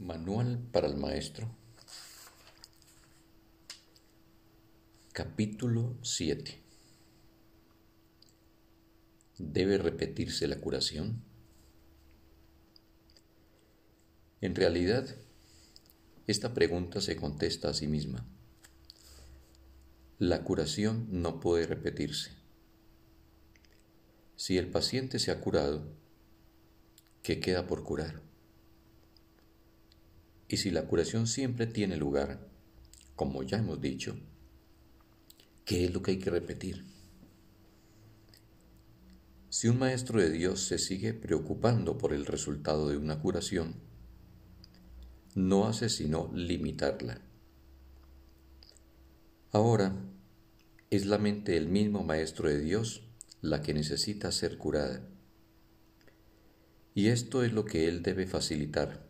Manual para el Maestro Capítulo 7 ¿Debe repetirse la curación? En realidad, esta pregunta se contesta a sí misma. La curación no puede repetirse. Si el paciente se ha curado, ¿qué queda por curar? Y si la curación siempre tiene lugar, como ya hemos dicho, ¿qué es lo que hay que repetir? Si un maestro de Dios se sigue preocupando por el resultado de una curación, no hace sino limitarla. Ahora, es la mente del mismo Maestro de Dios la que necesita ser curada. Y esto es lo que Él debe facilitar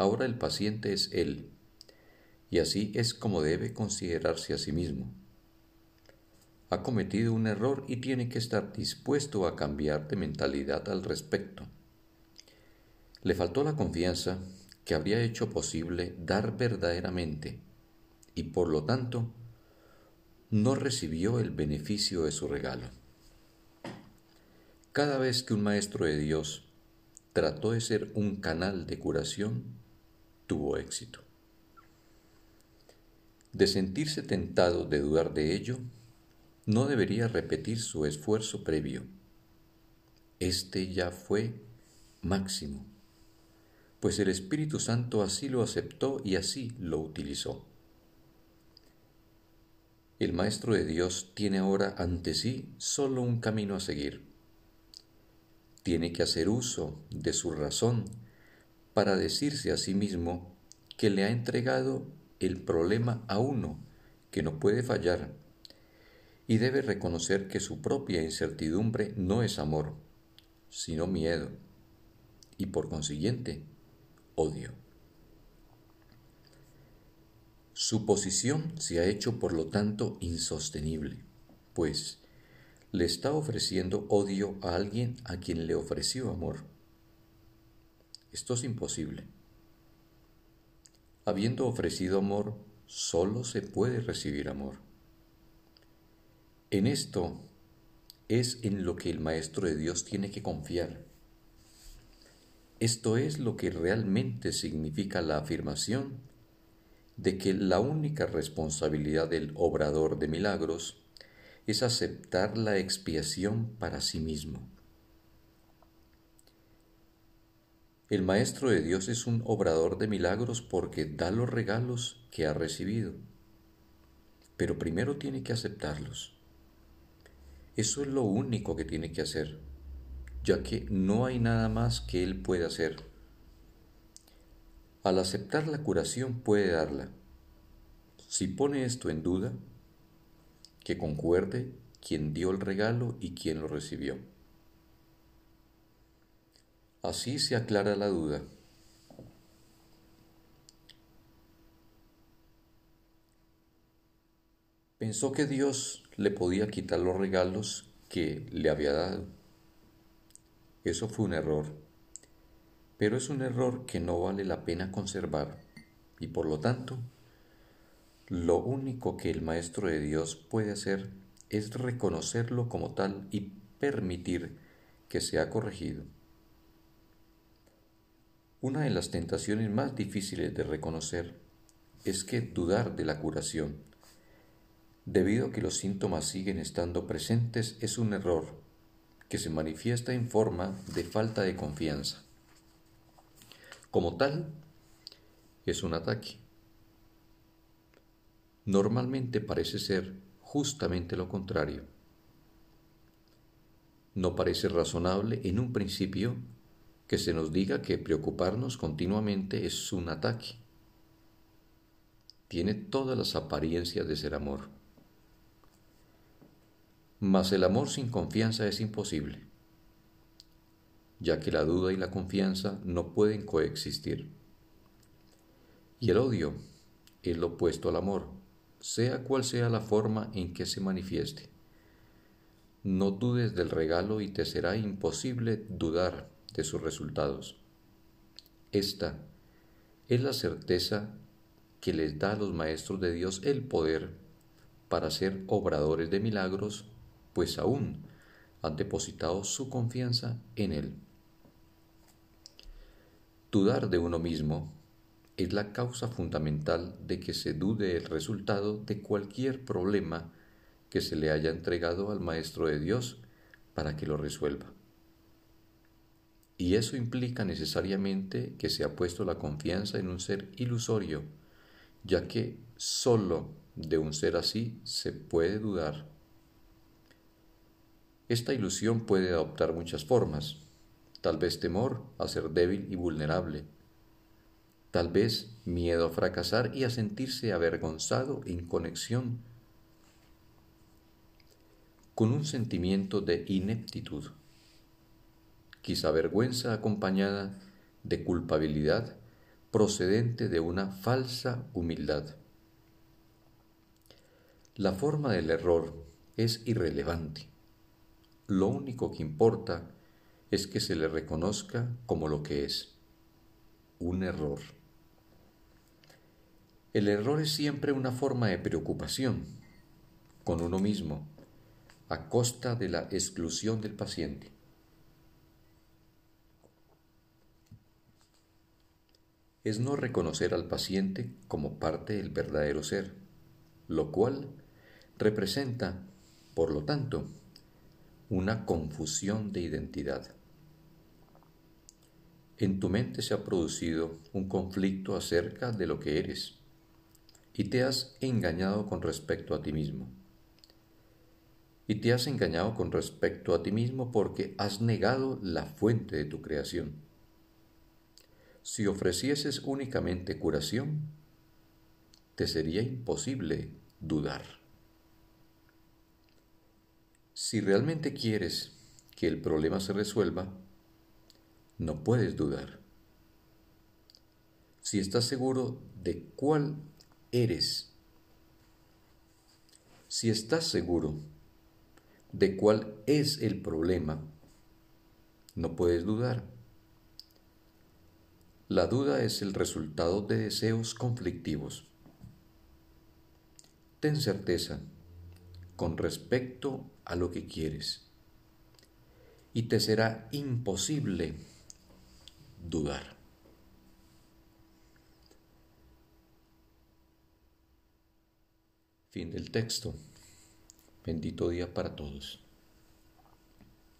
Ahora el paciente es él, y así es como debe considerarse a sí mismo. Ha cometido un error y tiene que estar dispuesto a cambiar de mentalidad al respecto. Le faltó la confianza que habría hecho posible dar verdaderamente y por lo tanto no recibió el beneficio de su regalo. Cada vez que un maestro de Dios trató de ser un canal de curación, tuvo éxito. De sentirse tentado de dudar de ello, no debería repetir su esfuerzo previo. Este ya fue máximo, pues el Espíritu Santo así lo aceptó y así lo utilizó. El Maestro de Dios tiene ahora ante sí solo un camino a seguir. Tiene que hacer uso de su razón para decirse a sí mismo que le ha entregado el problema a uno que no puede fallar y debe reconocer que su propia incertidumbre no es amor, sino miedo y por consiguiente odio. Su posición se ha hecho por lo tanto insostenible, pues le está ofreciendo odio a alguien a quien le ofreció amor. Esto es imposible. Habiendo ofrecido amor, solo se puede recibir amor. En esto es en lo que el Maestro de Dios tiene que confiar. Esto es lo que realmente significa la afirmación de que la única responsabilidad del obrador de milagros es aceptar la expiación para sí mismo. El Maestro de Dios es un obrador de milagros porque da los regalos que ha recibido, pero primero tiene que aceptarlos. Eso es lo único que tiene que hacer, ya que no hay nada más que Él pueda hacer. Al aceptar la curación puede darla. Si pone esto en duda, que concuerde quien dio el regalo y quien lo recibió. Así se aclara la duda. Pensó que Dios le podía quitar los regalos que le había dado. Eso fue un error, pero es un error que no vale la pena conservar y por lo tanto, lo único que el Maestro de Dios puede hacer es reconocerlo como tal y permitir que sea corregido. Una de las tentaciones más difíciles de reconocer es que dudar de la curación, debido a que los síntomas siguen estando presentes, es un error que se manifiesta en forma de falta de confianza. Como tal, es un ataque. Normalmente parece ser justamente lo contrario. No parece razonable en un principio que se nos diga que preocuparnos continuamente es un ataque. Tiene todas las apariencias de ser amor. Mas el amor sin confianza es imposible, ya que la duda y la confianza no pueden coexistir. Y el odio es lo opuesto al amor, sea cual sea la forma en que se manifieste. No dudes del regalo y te será imposible dudar de sus resultados. Esta es la certeza que les da a los maestros de Dios el poder para ser obradores de milagros, pues aún han depositado su confianza en Él. Dudar de uno mismo es la causa fundamental de que se dude el resultado de cualquier problema que se le haya entregado al Maestro de Dios para que lo resuelva. Y eso implica necesariamente que se ha puesto la confianza en un ser ilusorio, ya que sólo de un ser así se puede dudar. Esta ilusión puede adoptar muchas formas, tal vez temor a ser débil y vulnerable, tal vez miedo a fracasar y a sentirse avergonzado en conexión con un sentimiento de ineptitud, quizá vergüenza acompañada de culpabilidad procedente de una falsa humildad. La forma del error es irrelevante. Lo único que importa es que se le reconozca como lo que es, un error. El error es siempre una forma de preocupación con uno mismo, a costa de la exclusión del paciente. Es no reconocer al paciente como parte del verdadero ser, lo cual representa, por lo tanto, una confusión de identidad. En tu mente se ha producido un conflicto acerca de lo que eres y te has engañado con respecto a ti mismo. Y te has engañado con respecto a ti mismo porque has negado la fuente de tu creación. Si ofrecieses únicamente curación, te sería imposible dudar. Si realmente quieres que el problema se resuelva, no puedes dudar. Si estás seguro de cuál eres. Si estás seguro de cuál es el problema, no puedes dudar. La duda es el resultado de deseos conflictivos. Ten certeza con respecto a lo que quieres y te será imposible dudar. Fin del texto. Bendito día para todos.